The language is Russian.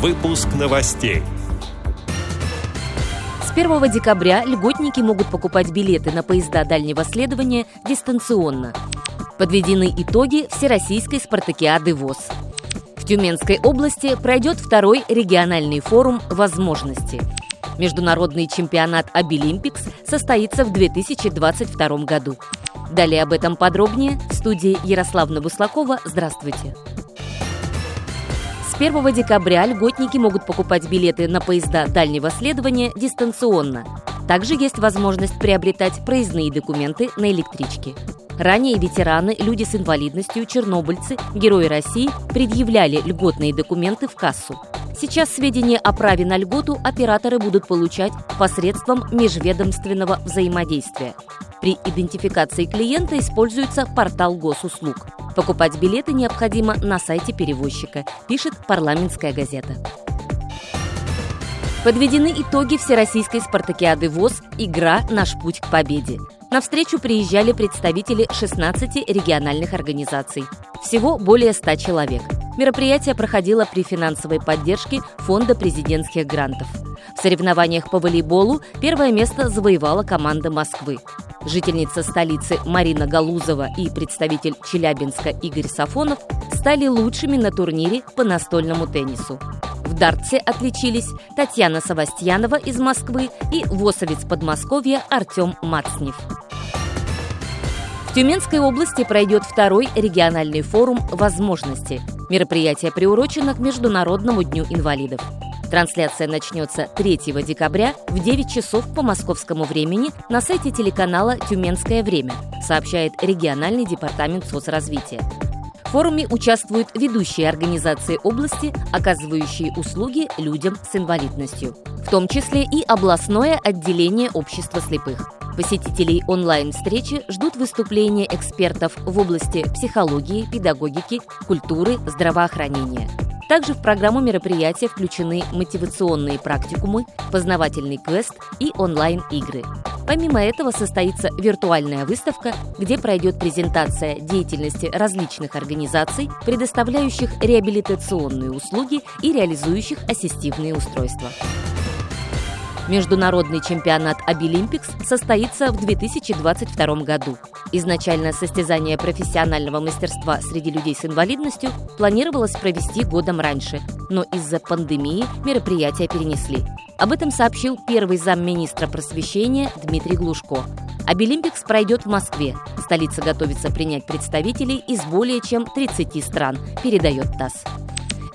Выпуск новостей. С 1 декабря льготники могут покупать билеты на поезда дальнего следования дистанционно. Подведены итоги Всероссийской спартакиады ВОЗ. В Тюменской области пройдет второй региональный форум «Возможности». Международный чемпионат «Обилимпикс» состоится в 2022 году. Далее об этом подробнее в студии Ярославна Буслакова. Здравствуйте. С 1 декабря льготники могут покупать билеты на поезда дальнего следования дистанционно. Также есть возможность приобретать проездные документы на электричке. Ранее ветераны, люди с инвалидностью, чернобыльцы, герои России предъявляли льготные документы в кассу. Сейчас сведения о праве на льготу операторы будут получать посредством межведомственного взаимодействия. При идентификации клиента используется портал госуслуг. Покупать билеты необходимо на сайте перевозчика, пишет парламентская газета. Подведены итоги Всероссийской спартакиады ВОЗ «Игра. Наш путь к победе». На встречу приезжали представители 16 региональных организаций. Всего более 100 человек. Мероприятие проходило при финансовой поддержке Фонда президентских грантов. В соревнованиях по волейболу первое место завоевала команда Москвы. Жительница столицы Марина Галузова и представитель Челябинска Игорь Сафонов стали лучшими на турнире по настольному теннису. В дартсе отличились Татьяна Савастьянова из Москвы и восовец Подмосковья Артем Мацнев. В Тюменской области пройдет второй региональный форум «Возможности». Мероприятие приурочено к Международному дню инвалидов. Трансляция начнется 3 декабря в 9 часов по московскому времени на сайте телеканала «Тюменское время», сообщает региональный департамент соцразвития. В форуме участвуют ведущие организации области, оказывающие услуги людям с инвалидностью, в том числе и областное отделение общества слепых. Посетителей онлайн-встречи ждут выступления экспертов в области психологии, педагогики, культуры, здравоохранения – также в программу мероприятия включены мотивационные практикумы, познавательный квест и онлайн-игры. Помимо этого состоится виртуальная выставка, где пройдет презентация деятельности различных организаций, предоставляющих реабилитационные услуги и реализующих ассистивные устройства. Международный чемпионат «Обилимпикс» состоится в 2022 году. Изначально состязание профессионального мастерства среди людей с инвалидностью планировалось провести годом раньше, но из-за пандемии мероприятия перенесли. Об этом сообщил первый замминистра просвещения Дмитрий Глушко. Обилимпикс пройдет в Москве. Столица готовится принять представителей из более чем 30 стран, передает ТАСС.